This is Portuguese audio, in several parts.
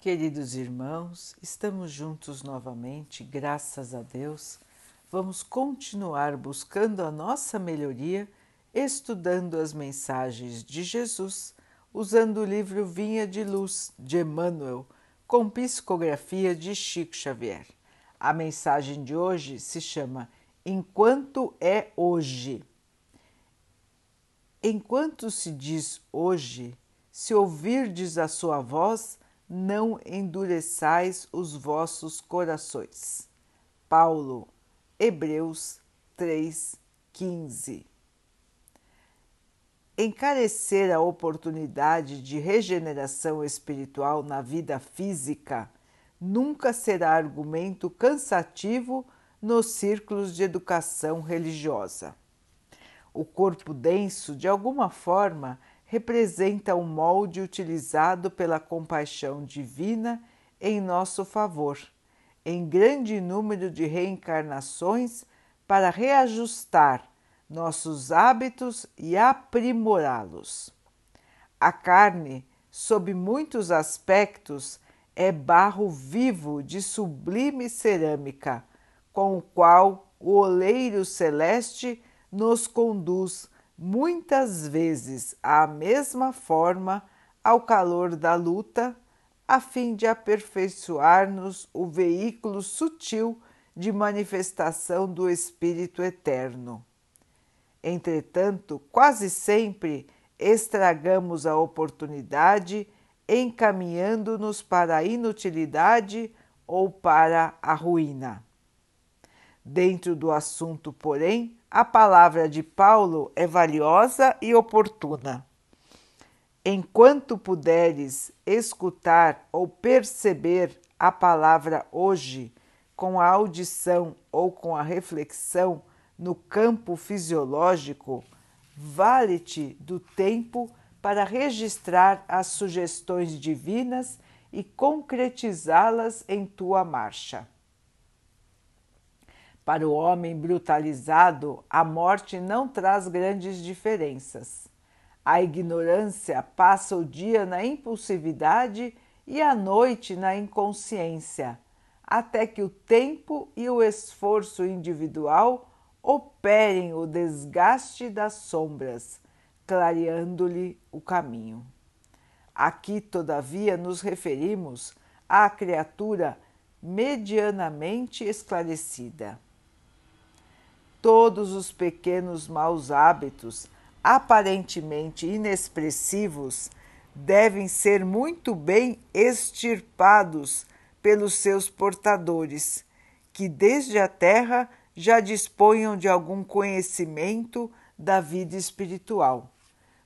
Queridos irmãos, estamos juntos novamente, graças a Deus. Vamos continuar buscando a nossa melhoria, estudando as mensagens de Jesus, usando o livro Vinha de Luz de Emmanuel, com psicografia de Chico Xavier. A mensagem de hoje se chama Enquanto é hoje. Enquanto se diz hoje, se ouvirdes a sua voz, não endureçais os vossos corações. Paulo, Hebreus 3:15. Encarecer a oportunidade de regeneração espiritual na vida física nunca será argumento cansativo nos círculos de educação religiosa. O corpo denso, de alguma forma, representa o molde utilizado pela compaixão divina em nosso favor, em grande número de reencarnações para reajustar nossos hábitos e aprimorá-los. A carne, sob muitos aspectos, é barro vivo de sublime cerâmica, com o qual o oleiro celeste nos conduz muitas vezes à mesma forma ao calor da luta, a fim de aperfeiçoar-nos o veículo sutil de manifestação do Espírito Eterno. Entretanto, quase sempre estragamos a oportunidade encaminhando-nos para a inutilidade ou para a ruína. Dentro do assunto, porém, a palavra de Paulo é valiosa e oportuna. Enquanto puderes escutar ou perceber a palavra hoje com a audição ou com a reflexão no campo fisiológico, vale-te do tempo para registrar as sugestões divinas e concretizá-las em tua marcha. Para o homem brutalizado, a morte não traz grandes diferenças. A ignorância passa o dia na impulsividade e a noite na inconsciência, até que o tempo e o esforço individual operem o desgaste das sombras, clareando-lhe o caminho. Aqui, todavia, nos referimos à criatura medianamente esclarecida todos os pequenos maus hábitos, aparentemente inexpressivos, devem ser muito bem extirpados pelos seus portadores, que desde a terra já disponham de algum conhecimento da vida espiritual.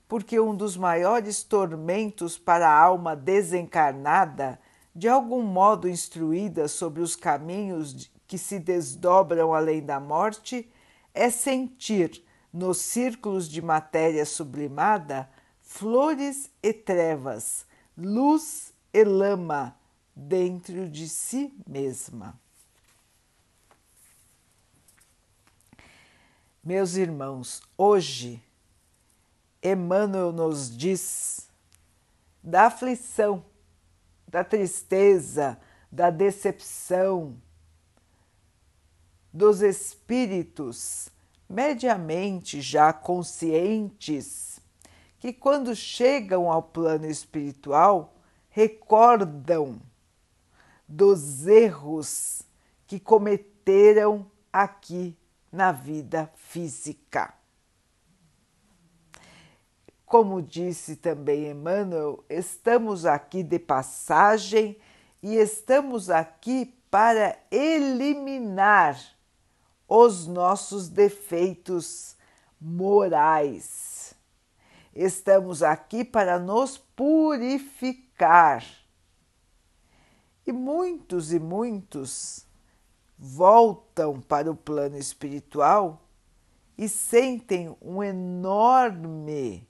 Porque um dos maiores tormentos para a alma desencarnada, de algum modo instruída sobre os caminhos que se desdobram além da morte, é sentir nos círculos de matéria sublimada flores e trevas, luz e lama dentro de si mesma. Meus irmãos, hoje Emmanuel nos diz da aflição, da tristeza, da decepção, dos espíritos mediamente já conscientes que, quando chegam ao plano espiritual, recordam dos erros que cometeram aqui na vida física. Como disse também Emmanuel, estamos aqui de passagem e estamos aqui para eliminar os nossos defeitos morais. Estamos aqui para nos purificar. E muitos e muitos voltam para o plano espiritual e sentem um enorme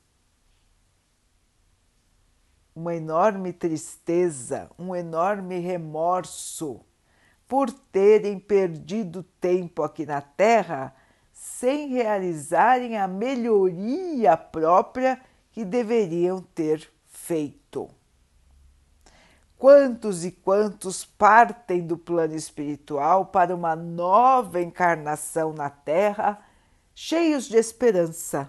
uma enorme tristeza, um enorme remorso por terem perdido tempo aqui na Terra sem realizarem a melhoria própria que deveriam ter feito. quantos e quantos partem do plano espiritual para uma nova encarnação na Terra, cheios de esperança,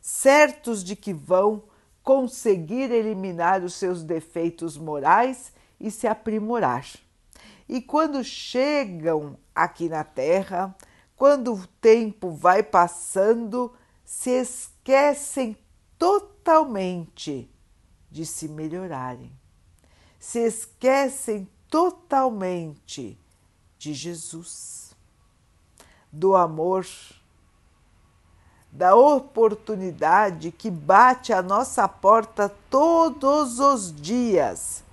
certos de que vão conseguir eliminar os seus defeitos morais e se aprimorar. E quando chegam aqui na Terra, quando o tempo vai passando, se esquecem totalmente de se melhorarem. Se esquecem totalmente de Jesus, do amor, da oportunidade que bate à nossa porta todos os dias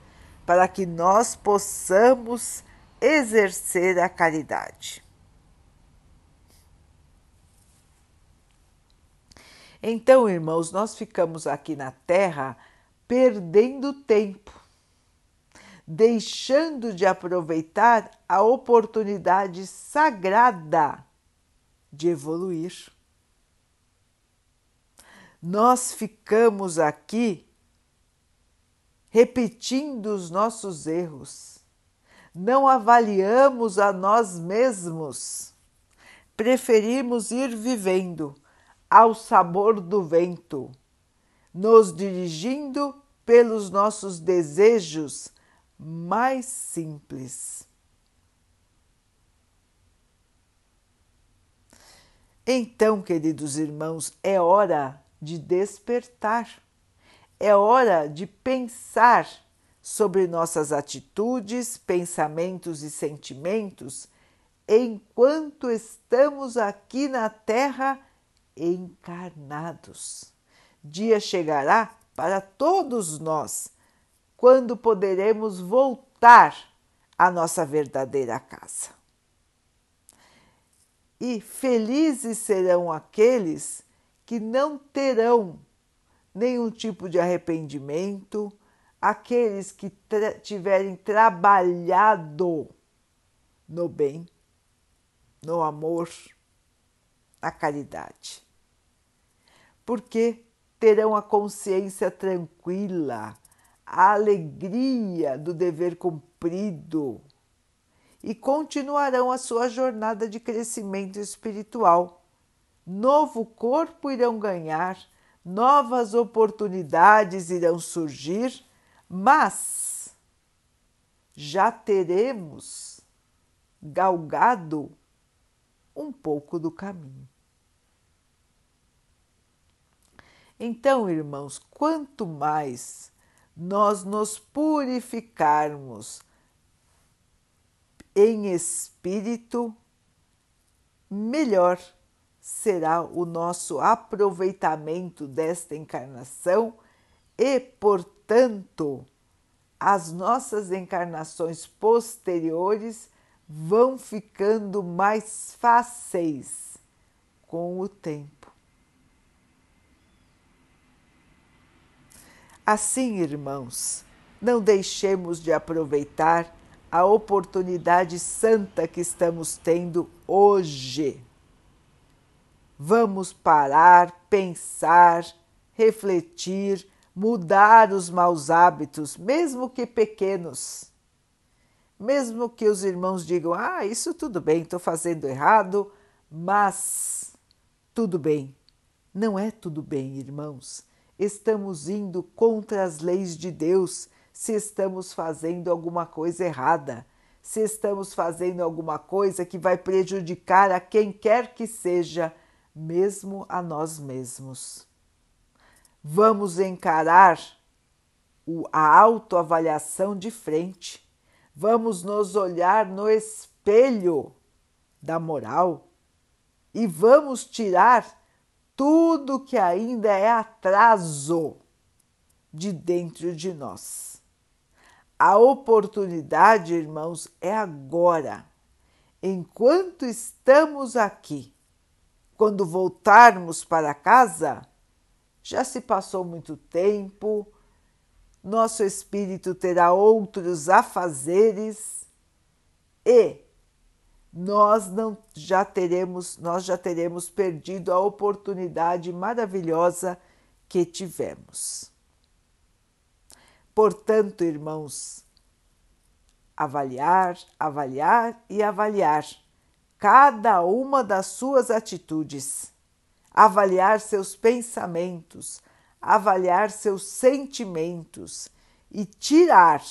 para que nós possamos exercer a caridade. Então, irmãos, nós ficamos aqui na Terra perdendo tempo, deixando de aproveitar a oportunidade sagrada de evoluir. Nós ficamos aqui repetindo os nossos erros, não avaliamos a nós mesmos, preferimos ir vivendo ao sabor do vento, nos dirigindo pelos nossos desejos mais simples. Então, queridos irmãos, é hora de despertar, é hora de pensar sobre nossas atitudes, pensamentos e sentimentos enquanto estamos aqui na Terra encarnados. Dia chegará para todos nós quando poderemos voltar à nossa verdadeira casa. E felizes serão aqueles que não terão nenhum tipo de arrependimento, aqueles que tra tiverem trabalhado no bem, no amor, na caridade porque terão a consciência tranquila, a alegria do dever cumprido e continuarão a sua jornada de crescimento espiritual. Novo corpo irão ganhar, novas oportunidades irão surgir, mas já teremos galgado um pouco do caminho. Então, irmãos, quanto mais nós nos purificarmos em espírito, melhor será o nosso aproveitamento desta encarnação e, portanto, as nossas encarnações posteriores vão ficando mais fáceis com o tempo. Assim, irmãos, não deixemos de aproveitar a oportunidade santa que estamos tendo hoje. Vamos parar, pensar, refletir, mudar os maus hábitos, mesmo que pequenos. Mesmo que os irmãos digam: Ah, isso tudo bem, estou fazendo errado, mas tudo bem. Não é tudo bem, irmãos estamos indo contra as leis de Deus se estamos fazendo alguma coisa errada, se estamos fazendo alguma coisa que vai prejudicar a quem quer que seja, mesmo a nós mesmos. Vamos encarar a autoavaliação de frente, vamos nos olhar no espelho da moral e vamos tirar tudo que ainda é atraso de dentro de nós. A oportunidade, irmãos, é agora, enquanto estamos aqui. Quando voltarmos para casa, já se passou muito tempo, nosso espírito terá outros afazeres e nós não já teremos, nós já teremos perdido a oportunidade maravilhosa que tivemos. Portanto, irmãos, avaliar, avaliar e avaliar cada uma das suas atitudes, avaliar seus pensamentos, avaliar seus sentimentos e tirar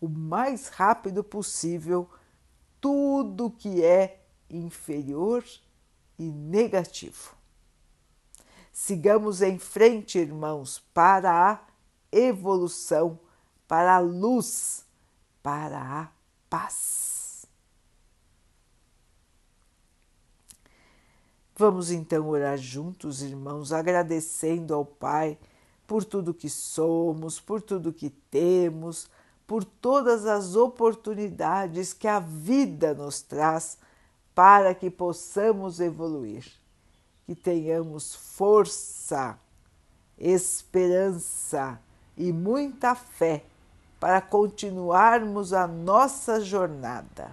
o mais rápido possível tudo que é inferior e negativo. Sigamos em frente, irmãos, para a evolução, para a luz, para a paz. Vamos então orar juntos, irmãos, agradecendo ao Pai por tudo que somos, por tudo que temos, por todas as oportunidades que a vida nos traz para que possamos evoluir que tenhamos força, esperança e muita fé para continuarmos a nossa jornada.